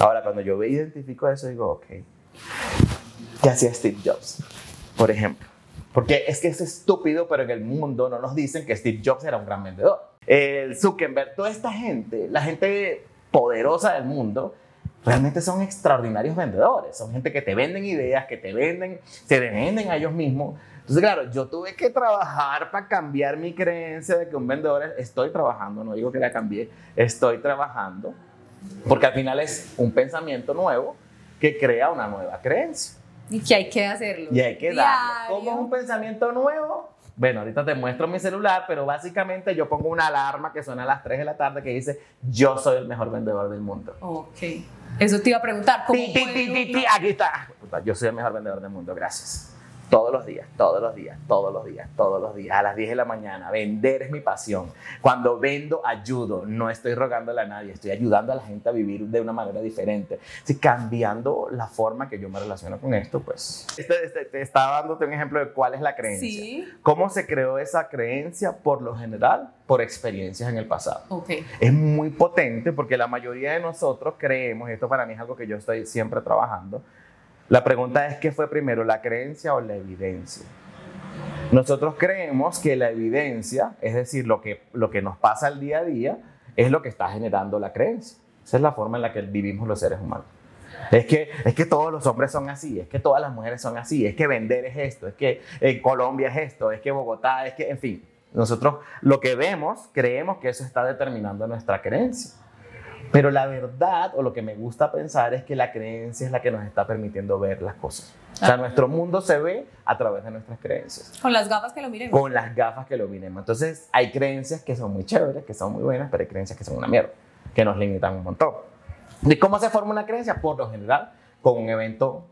Ahora, cuando yo identifico eso, digo, ok. ¿Qué hacía Steve Jobs? Por ejemplo porque es que es estúpido, pero en el mundo no nos dicen que Steve Jobs era un gran vendedor. El Zuckerberg, toda esta gente, la gente poderosa del mundo, realmente son extraordinarios vendedores. Son gente que te venden ideas, que te venden, se venden a ellos mismos. Entonces, claro, yo tuve que trabajar para cambiar mi creencia de que un vendedor es, estoy trabajando, no digo que la cambié, estoy trabajando, porque al final es un pensamiento nuevo que crea una nueva creencia. Y que hay que hacerlo. Y hay que darle. ¿Cómo es un pensamiento nuevo? Bueno, ahorita te muestro mi celular, pero básicamente yo pongo una alarma que suena a las 3 de la tarde que dice, yo soy el mejor vendedor del mundo. Ok. Eso te iba a preguntar. ¿cómo Aquí está. Yo soy el mejor vendedor del mundo, gracias. Todos los días, todos los días, todos los días, todos los días, a las 10 de la mañana. Vender es mi pasión. Cuando vendo, ayudo. No estoy rogándole a nadie, estoy ayudando a la gente a vivir de una manera diferente. Si cambiando la forma que yo me relaciono con esto, pues. Este, este, te estaba dándote un ejemplo de cuál es la creencia. Sí. ¿Cómo se creó esa creencia? Por lo general, por experiencias en el pasado. Okay. Es muy potente porque la mayoría de nosotros creemos, y esto para mí es algo que yo estoy siempre trabajando, la pregunta es, ¿qué fue primero, la creencia o la evidencia? Nosotros creemos que la evidencia, es decir, lo que, lo que nos pasa al día a día, es lo que está generando la creencia. Esa es la forma en la que vivimos los seres humanos. Es que, es que todos los hombres son así, es que todas las mujeres son así, es que vender es esto, es que Colombia es esto, es que Bogotá, es que, en fin, nosotros lo que vemos, creemos que eso está determinando nuestra creencia. Pero la verdad, o lo que me gusta pensar, es que la creencia es la que nos está permitiendo ver las cosas. O sea, nuestro mundo se ve a través de nuestras creencias. Con las gafas que lo miremos. Con las gafas que lo miremos. Entonces, hay creencias que son muy chéveres, que son muy buenas, pero hay creencias que son una mierda, que nos limitan un montón. ¿Y cómo se forma una creencia? Por lo general, con un evento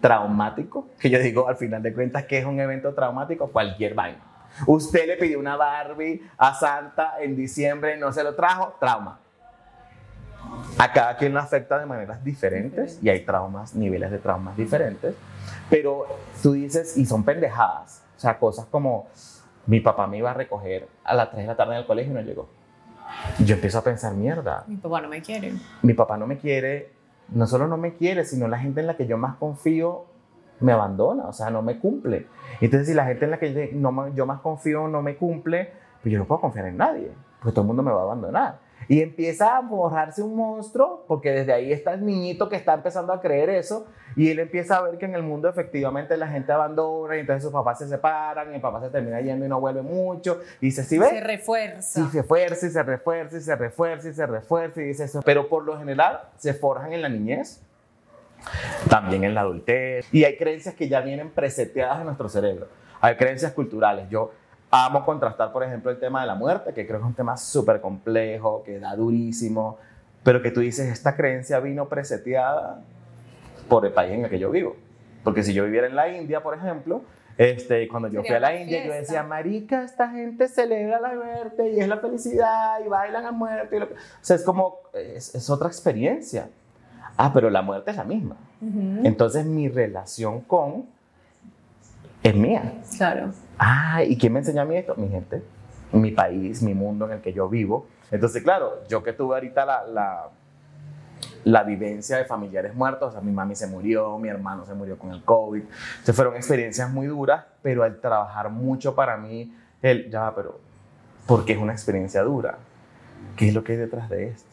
traumático, que yo digo al final de cuentas que es un evento traumático, cualquier vaina. Usted le pidió una Barbie a Santa en diciembre y no se lo trajo, trauma a cada quien lo afecta de maneras diferentes y hay traumas, niveles de traumas diferentes. Pero tú dices, y son pendejadas, o sea, cosas como mi papá me iba a recoger a las 3 de la tarde en el colegio y no llegó. Yo empiezo a pensar, mierda. Mi papá no me quiere. Mi papá no me quiere, no solo no me quiere, sino la gente en la que yo más confío me abandona, o sea, no me cumple. Entonces, si la gente en la que yo, no, yo más confío no me cumple, pues yo no puedo confiar en nadie, porque todo el mundo me va a abandonar. Y empieza a borrarse un monstruo, porque desde ahí está el niñito que está empezando a creer eso, y él empieza a ver que en el mundo efectivamente la gente abandona, y entonces sus papás se separan, y el papá se termina yendo y no vuelve mucho, y dice, ¿sí ves? Se refuerza. Sí, se refuerza y se refuerza y se refuerza y se refuerza y dice eso. Pero por lo general se forjan en la niñez, también en la adultez, y hay creencias que ya vienen preseteadas en nuestro cerebro. Hay creencias culturales. Yo amo contrastar, por ejemplo, el tema de la muerte, que creo que es un tema súper complejo, que da durísimo, pero que tú dices, esta creencia vino preseteada por el país en el que yo vivo. Porque si yo viviera en la India, por ejemplo, este, cuando yo fui a la India, yo fiesta. decía, marica, esta gente celebra la muerte y es la felicidad y bailan a muerte. y lo que-". O sea, es como, es, es otra experiencia. Ah, pero la muerte es la misma. Ujú, Entonces mi relación con es mía. Claro. Ah, ¿y quién me enseñó a mí esto? Mi gente, mi país, mi mundo en el que yo vivo. Entonces, claro, yo que tuve ahorita la, la, vivencia de familiares muertos, o sea, mi mami se murió, mi hermano se murió con el COVID. Entonces fueron experiencias muy duras, pero al trabajar mucho para mí, el, ya, pero, ¿por qué es una experiencia dura? ¿Qué es lo que hay detrás de esto?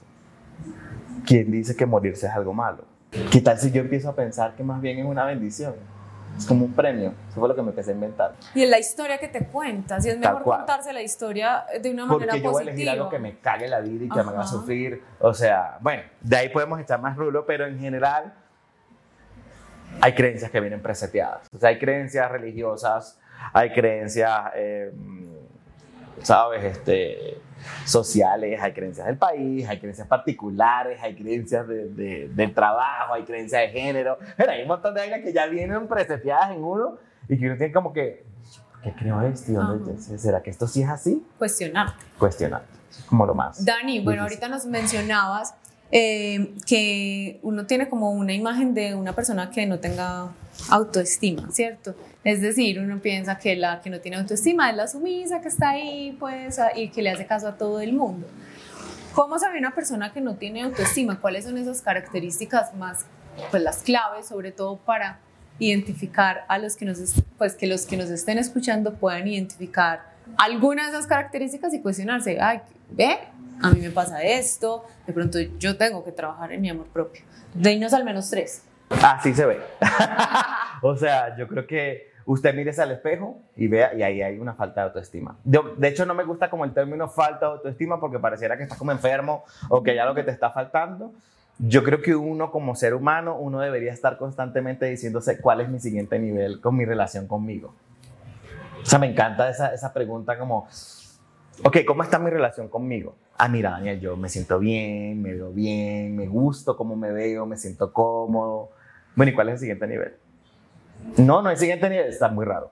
¿Quién dice que morirse es algo malo? ¿Qué tal si yo empiezo a pensar que más bien es una bendición? Es como un premio. Eso fue lo que me empecé a inventar. Y es la historia que te cuentas, y es mejor contarse la historia de una manera Porque yo voy a positiva. elegir algo que me cague la vida y que me haga Ajá. sufrir. O sea, bueno, de ahí podemos echar más rulo, pero en general hay creencias que vienen preseteadas. O sea, hay creencias religiosas, hay creencias, eh, ¿sabes? Este, sociales, hay creencias del país, hay creencias particulares, hay creencias de, de- del trabajo, hay creencias de género. Pero hay un montón de vainas que ya vienen preseteadas en uno y que uno tiene como que, ¿qué creo esto? ¿Y dónde- ¿Será que esto sí es así? Cuestionar. Cuestionar. Es como lo más. Dani, bueno, difícil. ahorita nos mencionabas eh, que uno tiene como una imagen de una persona que no tenga autoestima, ¿cierto? Es decir, uno piensa que la que no tiene autoestima es la sumisa que está ahí, pues, y que le hace caso a todo el mundo. ¿Cómo sabe una persona que no tiene autoestima? ¿Cuáles son esas características más, pues las claves, sobre todo para identificar a los que nos, pues que los que nos estén escuchando puedan identificar alguna de esas características y cuestionarse, ay, ve, a mí me pasa esto, de pronto yo tengo que trabajar en mi amor propio. Denos al menos tres. Así se ve. o sea, yo creo que usted mires al espejo y vea, y ahí hay una falta de autoestima. De, hecho, no me gusta como el término falta de autoestima porque pareciera que estás como enfermo o que hay algo que te está faltando. Yo creo que uno como ser humano, uno debería estar constantemente diciéndose cuál es mi siguiente nivel con mi relación conmigo. O sea, me encanta esa, esa pregunta como, ok, ¿cómo está mi relación conmigo? Ah, mira, Daniel, yo me siento bien, me veo bien, me gusto cómo me veo, me siento cómodo. Bueno, ¿y cuál es el siguiente nivel? No, no hay siguiente nivel, está muy raro.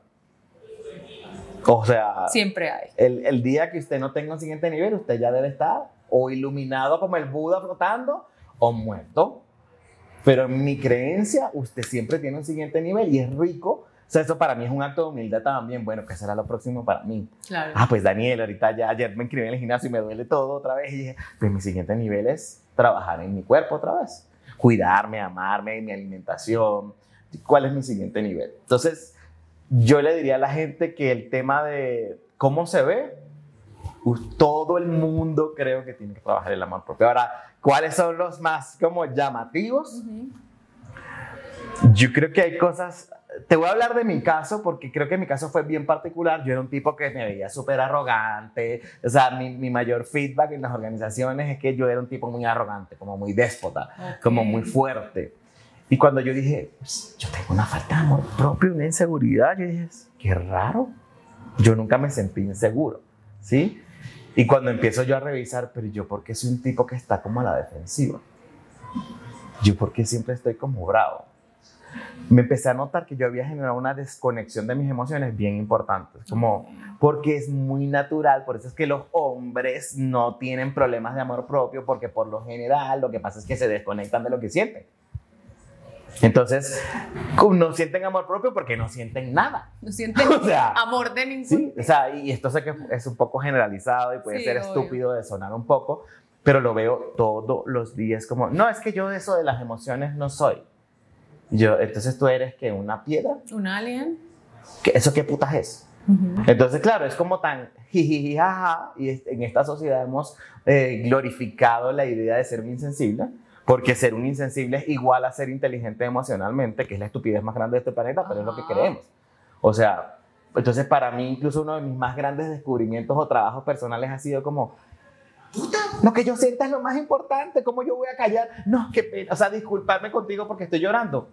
O sea, Siempre hay. el, el día que usted no tenga un siguiente nivel, usted ya debe estar o iluminado como el Buda flotando o muerto. Pero en mi creencia, usted siempre tiene un siguiente nivel y es rico. Sea, eso para mí es un acto de humildad también. Bueno, ¿qué será lo próximo para mí? Claro. Ah, pues Daniel, ahorita ya ayer me inscribí en el gimnasio y me duele todo otra vez. Y dije, pues mi siguiente nivel es trabajar en mi cuerpo otra vez. Cuidarme, amarme, mi alimentación. ¿Cuál es mi siguiente nivel? Entonces, yo le diría a la gente que el tema de cómo se ve, todo el mundo creo que tiene que trabajar el amor propio. Ahora, ¿cuáles son los más como llamativos? Ujú. Yo creo que hay cosas, te voy a hablar de mi caso porque creo que mi caso fue bien particular. Yo era un tipo que me veía súper arrogante. O sea, mi, mi mayor feedback en las organizaciones es que yo era un tipo muy arrogante, como muy déspota, Ok. como muy fuerte. Y cuando yo dije, "Pues, yo tengo una falta de amor propio, una inseguridad, yo dije, qué raro. Yo nunca me sentí inseguro, ¿sí? Y cuando empiezo yo a revisar, pero yo, ¿por qué soy un tipo que está como a la defensiva? Yo, ¿por qué siempre estoy como bravo? Me empecé a notar que yo había generado una desconexión de mis emociones bien importante. Como, porque es muy natural, por eso es que los hombres no tienen problemas de amor propio, porque por lo general lo que pasa es que se desconectan de lo que sienten. Entonces, no sienten amor propio porque no sienten nada. No sienten O sea, amor de ningún Sí, o sea, y esto sé que es un poco generalizado y puede Sí, ser obvio. estúpido de sonar un poco, pero lo veo todos los días como, no, es que yo de eso de las emociones no soy. Yo, entonces tú eres que una piedra, un alien. ¿Qué- ¿eso qué putas es? Entonces, claro, es como tan jiji, jaja, y en esta sociedad hemos eh, glorificado la idea de ser insensible, porque ser un insensible es igual a ser inteligente emocionalmente, que es la estupidez más grande de este planeta, pero es lo que creemos. O sea, entonces para mí incluso uno de mis más grandes descubrimientos o trabajos personales ha sido como, puta, lo que yo sienta es lo más importante, ¿cómo yo voy a callar? No, qué pena, o sea, disculparme contigo porque estoy llorando.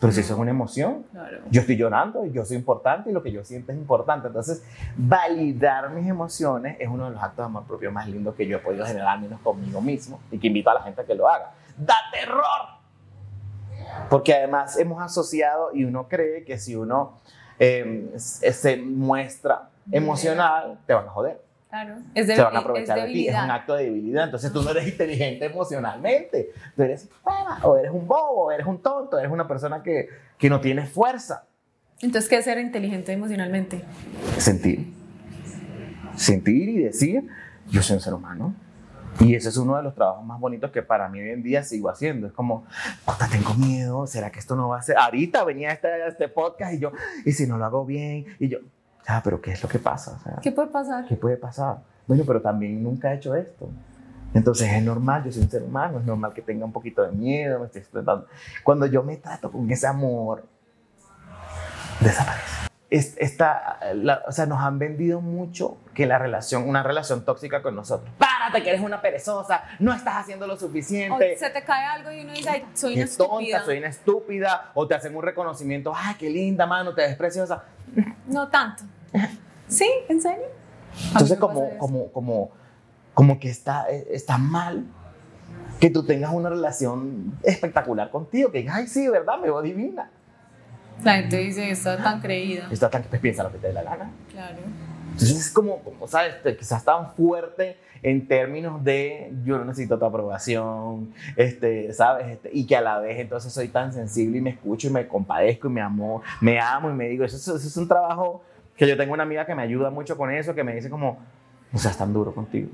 Pero si eso es una emoción, yo estoy llorando y yo soy importante y lo que yo siento es importante. Entonces, validar mis emociones es uno de los actos de amor propio más lindos que yo he podido generar, al menos conmigo mismo, y que invito a la gente a que lo haga. ¡Da terror! Porque además hemos asociado y uno cree que si uno eh, se muestra emocional, te van a joder. Claro. Es de, se van a aprovechar de ti. Es un acto de debilidad. Entonces tú no eres inteligente emocionalmente. Tú eres o eres un bobo, o eres un tonto, eres una persona que, que no tiene fuerza. Entonces, ¿qué es ser inteligente emocionalmente? Sentir. Sentir y decir, yo soy un ser humano. Y ese es uno de los trabajos más bonitos que para mí hoy en día sigo haciendo. Es como, puta, tengo miedo, ¿será que esto no va a ser? Ahorita venía este, este podcast y yo, ¿y si no lo hago bien? Y yo, Ah, pero ¿qué es lo que pasa? ¿Qué puede pasar? ¿Qué puede pasar? Bueno, pero también nunca he hecho esto. Entonces es normal, yo soy un ser humano, es normal que tenga un poquito de miedo, me estoy explotando. Cuando yo me trato con ese amor, desaparece. Esta, o sea, nos han vendido mucho que la relación, una relación tóxica con nosotros. Párate, que eres una perezosa, no estás haciendo lo suficiente. O se te cae algo y uno dice, Ay, soy una estúpida. tonta, soy una estúpida. O te hacen un reconocimiento, ay, qué linda, mano, te ves preciosa. No tanto. ¿Sí? ¿En serio? Entonces, como, como, como, como que está, está mal que tú tengas una relación espectacular contigo, que digas, ay, sí, ¿verdad? Me veo divina. La gente dice, está tan creída. Está tan, pues piensa lo que te dé la gana. Claro. Entonces es como, como ¿sabes? Quizás tan fuerte en términos de yo no necesito tu aprobación, este, ¿sabes? Este, y que a la vez entonces soy tan sensible y me escucho y me compadezco y me amo, me amo y me digo, eso, eso es un trabajo que yo tengo una amiga que me ayuda mucho con eso, que me dice como, no seas tan duro contigo.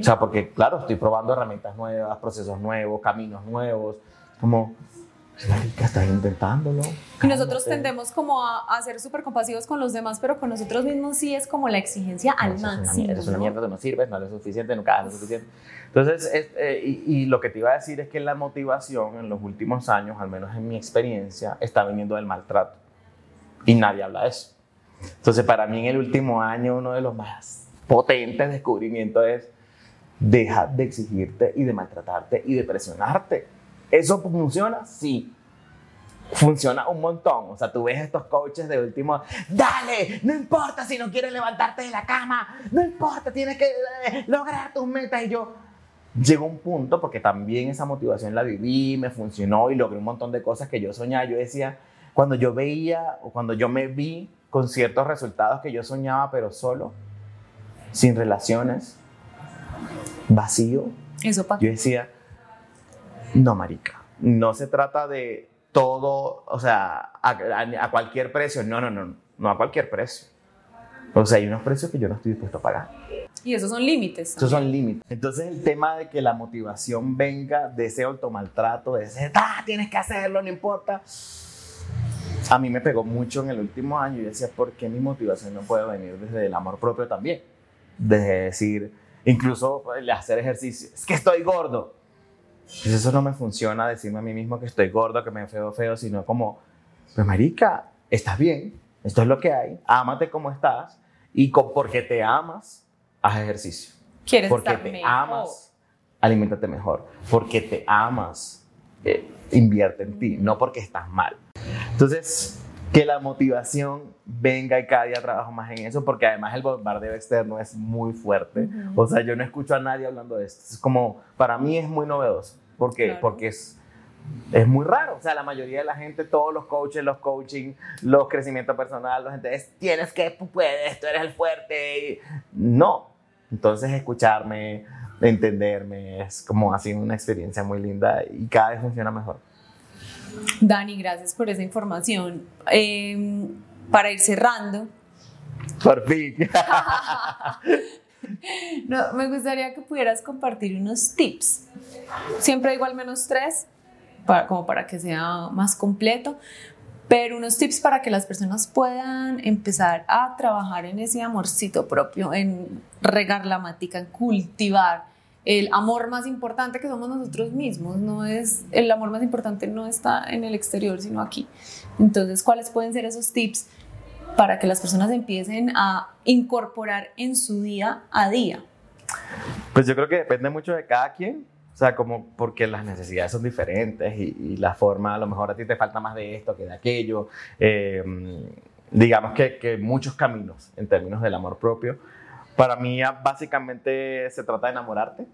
O sea, porque claro, estoy probando herramientas nuevas, procesos nuevos, caminos nuevos, como, marica, estás intentándolo. Y nosotros tendemos como a, a ser súper compasivos con los demás, pero con nosotros mismos sí es como la exigencia al máximo. Eres una, mierda, tú no sirves, no eres suficiente, nunca eres suficiente. Entonces, eh, y, y, lo que te iba a decir es que la motivación en los últimos años, al menos en mi experiencia, está viniendo del maltrato. Y nadie habla de eso. Entonces, para mí en el último año, uno de los más potentes descubrimientos es dejar de exigirte y de maltratarte y de presionarte. ¿Eso funciona? Sí. Funciona un montón. O sea, tú ves estos coaches de último, dale, no importa si no quieres levantarte de la cama, no importa, tienes que eh, lograr tus metas. Y yo, llegó un punto, porque también esa motivación la viví, me funcionó y logré un montón de cosas que yo soñaba. Yo decía, cuando yo veía o cuando yo me vi con ciertos resultados que yo soñaba, pero solo, sin relaciones, vacío. Eso Yo decía, no, marica, no se trata de todo, o sea, a, cualquier precio. No, no, no, no a cualquier precio. O sea, hay unos precios que yo no estoy dispuesto a pagar. Y esos son límites. Esos son límites. Entonces el tema de que la motivación venga de ese automaltrato, de ese, ah, tienes que hacerlo, no importa a mí me pegó mucho en el último año y decía, ¿por qué mi motivación no puede venir desde el amor propio también? Desde decir, incluso hacer ejercicio, es que estoy gordo. Pues eso no me funciona decirme a mí mismo que estoy gordo, que me veo feo, sino como, pues marica, estás bien, esto es lo que hay, ámate como estás y porque te amas, haz ejercicio. ¿Quieres porque estar te mejor? amas, aliméntate mejor. Porque te amas, eh, invierte en ti, no porque estás mal. Entonces, que la motivación venga y cada día trabajo más en eso, porque además el bombardeo externo es muy fuerte. O sea, yo no escucho a nadie hablando de esto. Es como, para mí es muy novedoso, porque, porque es, es muy raro. O sea, la mayoría de la gente, todos los coaches, los coaching, los crecimiento personal, la gente es, tienes que, puedes, tú eres el fuerte. No. Entonces, escucharme, entenderme, es como ha sido una experiencia muy linda y cada vez funciona mejor. Dani, gracias por esa información. Eh, para ir cerrando. Por fin. no, me gustaría que pudieras compartir unos tips. Siempre digo al menos tres, para, como para que sea más completo. pero unos tips para que las personas puedan empezar a trabajar en ese amorcito propio, en regar la matica, en cultivar el amor más importante que somos nosotros mismos, no es el amor más importante no está en el exterior, sino aquí. Entonces, ¿cuáles pueden ser esos tips para que las personas empiecen a incorporar en su día a día? Pues yo creo que depende mucho de cada quien, o sea, como porque las necesidades son diferentes y, la forma, a lo mejor a ti te falta más de esto que de aquello. Eh, digamos que, que muchos caminos en términos del amor propio. Para mí básicamente se trata de enamorarte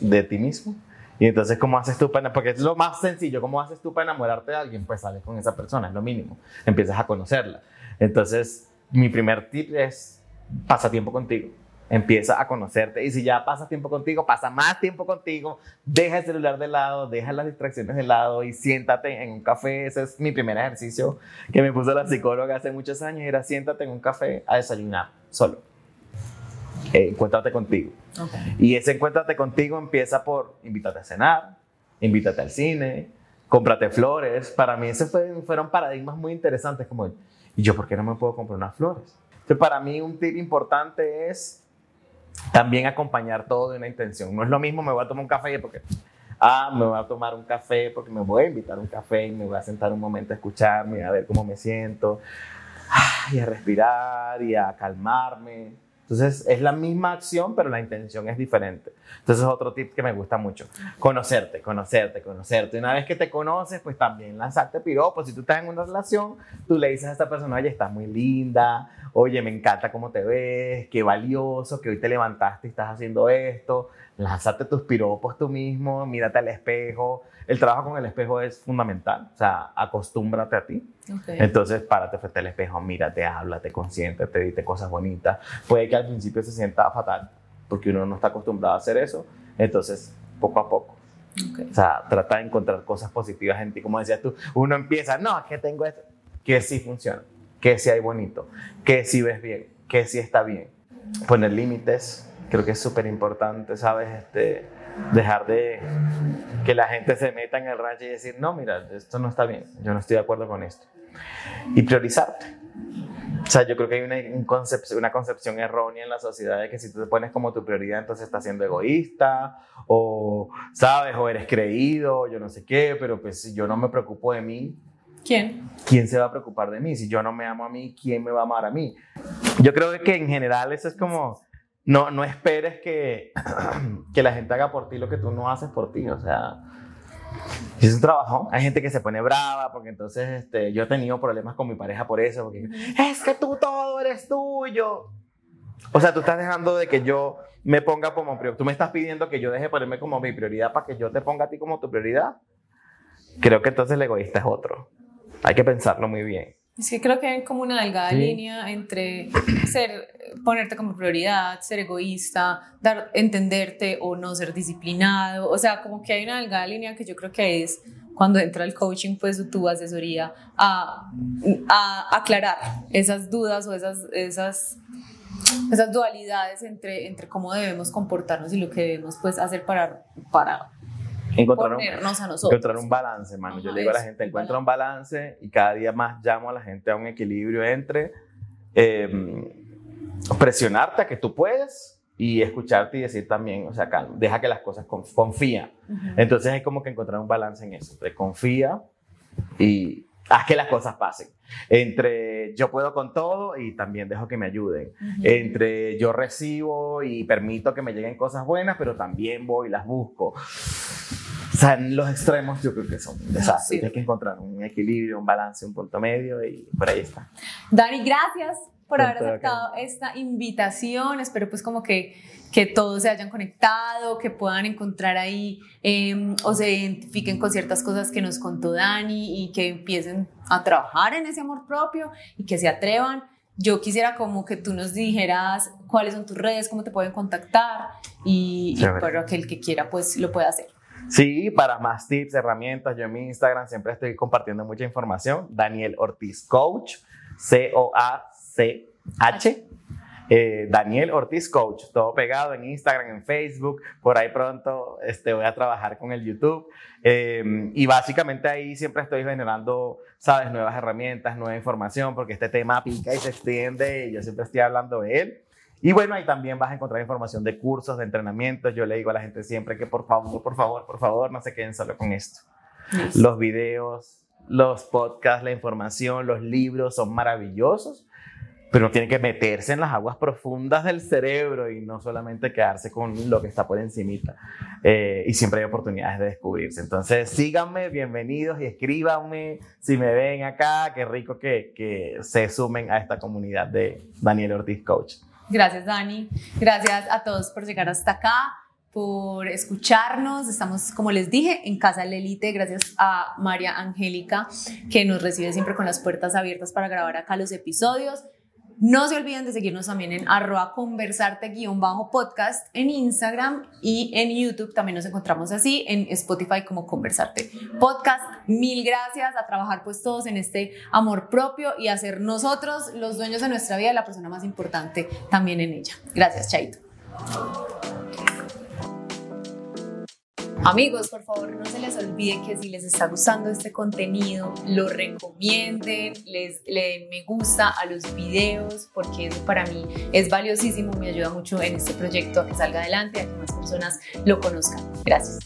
de ti mismo. Y entonces, ¿cómo haces tú para, porque es lo más sencillo, ¿cómo haces tú para enamorarte de alguien? Pues sales con esa persona, es lo mínimo. Empiezas a conocerla. Entonces, mi primer tip es, pasa tiempo contigo. Empieza a conocerte y si ya pasas tiempo contigo, pasa más tiempo contigo, deja el celular de lado, deja las distracciones de lado y siéntate en un café. Ese es mi primer ejercicio que me puso la psicóloga hace muchos años, era siéntate en un café a desayunar solo eh, encuéntrate contigo. Y ese encuéntrate contigo empieza por invítate a cenar, invítate al cine, cómprate flores. Para mí esos fueron paradigmas muy interesantes como, ¿y yo por qué no me puedo comprar unas flores? Entonces, para mí un tip importante es también acompañar todo de una intención. No es lo mismo me voy a tomar un café porque, ah, me voy a tomar un café porque me voy a invitar a un café y me voy a sentar un momento a escucharme, a ver cómo me siento, y a respirar y a calmarme entonces es la misma acción, pero la intención es diferente. Entonces es otro tip que me gusta mucho. Conocerte, conocerte, conocerte. Una vez que te conoces, pues también lanzarte piropos. Si tú estás en una relación, tú le dices a esta persona, oye, estás muy linda, oye, me encanta cómo te ves, qué valioso, que hoy te levantaste y estás haciendo esto. Lánzate tus piropos tú mismo, mírate al espejo, el trabajo con el espejo es fundamental, o sea, acostúmbrate a ti. Entonces, párate frente al espejo, mírate, háblate, consiéntete, dite cosas bonitas. Puede que al principio se sienta fatal, porque uno no está acostumbrado a hacer eso. Entonces, poco a poco. O sea, trata de encontrar cosas positivas en ti. Como decías tú, uno empieza, no, es que tengo esto, que sí funciona, que sí hay bonito, que sí ves bien, que sí está bien. Poner límites, creo que es súper importante, ¿sabes? Este, dejar de que la gente se meta en el rancho y decir, no, mira, esto no está bien, yo no estoy de acuerdo con esto. Y priorizarte. O sea, yo creo que hay una, concepción, una concepción errónea en la sociedad de que si tú te pones como tu prioridad, entonces estás siendo egoísta, o, ¿sabes? O eres creído, yo no sé qué, pero pues si yo no me preocupo de mí, ¿Quién? ¿Quién se va a preocupar de mí? Si yo no me amo a mí, ¿quién me va a amar a mí? Yo creo que en general eso es como no, no esperes que, que la gente haga por ti lo que tú no haces por ti. O sea, es un trabajo. Hay gente que se pone brava porque entonces este, yo he tenido problemas con mi pareja por eso. Porque es que tú todo eres tuyo. O sea, tú estás dejando de que yo me ponga como prioridad. Tú me estás pidiendo que yo deje de ponerme como mi prioridad para que yo te ponga a ti como tu prioridad. Creo que entonces el egoísta es otro. Hay que pensarlo muy bien. Es que creo que hay como una delgada línea entre ser, ponerte como prioridad, ser egoísta, dar, entenderte o no ser disciplinado. O sea, como que hay una delgada línea que yo creo que es cuando entra el coaching, pues tu asesoría, a, a aclarar esas dudas o esas, esas, esas dualidades entre, entre cómo debemos comportarnos y lo que debemos pues hacer para, para encontrar un, encontrar un balance, mano. Yo le digo a la gente, encuentra un balance y cada día más llamo a la gente a un equilibrio entre em, presionarte a que tú puedes y escucharte y decir también, o sea, deja que las cosas confía. Entonces es como que encontrar un balance en eso, entre confía y haz que las cosas pasen. Entre yo puedo con todo y también dejo que me ayuden. Entre yo recibo y permito que me lleguen cosas buenas, pero también voy y las busco. O sea, en los extremos yo creo que son desastres. Hay que encontrar un equilibrio, un balance, un punto medio y por ahí está. Dani, gracias por haber aceptado esta invitación. Espero pues como que, que todos se hayan conectado, que puedan encontrar ahí em, o se identifiquen con ciertas cosas que nos contó Dani y que empiecen a trabajar en ese amor propio y que se atrevan. Yo quisiera como que tú nos dijeras cuáles son tus redes, cómo te pueden contactar y, y para que el que quiera pues lo pueda hacer. Sí, para más tips, herramientas, yo en mi Instagram siempre estoy compartiendo mucha información. Daniel Ortiz Coach, C-O-A-C-H. eh, Daniel Ortiz Coach, todo pegado en Instagram, en Facebook, por ahí pronto este, voy a trabajar con el YouTube. Em, y básicamente ahí siempre estoy generando, sabes, nuevas herramientas, nueva información, porque este tema pica y se extiende yo siempre estoy hablando de él. Y bueno, ahí también vas a encontrar información de cursos, de entrenamientos. Yo le digo a la gente siempre que por favor, por favor, por favor, no se queden solo con esto. Los videos, los podcasts, la información, los libros son maravillosos, pero tiene que meterse en las aguas profundas del cerebro y no solamente quedarse con lo que está por encimita. Eh, y siempre hay oportunidades de descubrirse. Entonces, síganme, bienvenidos y escríbanme si me ven acá. Qué rico que, que se sumen a esta comunidad de Daniel Ortiz Coach. Gracias, Dani. Gracias a todos por llegar hasta acá, por escucharnos. Estamos, como les dije, en Casa del Elite, gracias a María Angélica, que nos recibe siempre con las puertas abiertas para grabar acá los episodios. No se olviden de seguirnos también en arroba conversarte-podcast en Instagram y en YouTube también nos encontramos así, en Spotify como Conversarte Podcast. Mil gracias a trabajar pues todos en este amor propio y a ser nosotros los dueños de nuestra vida, la persona más importante también en ella. Gracias, Chaito. Amigos, por favor, no se les olvide que si les está gustando este contenido, lo recomienden, les le den me gusta a los videos, porque eso para mí es valiosísimo, me ayuda mucho en este proyecto a que salga adelante, a que más personas lo conozcan. Gracias.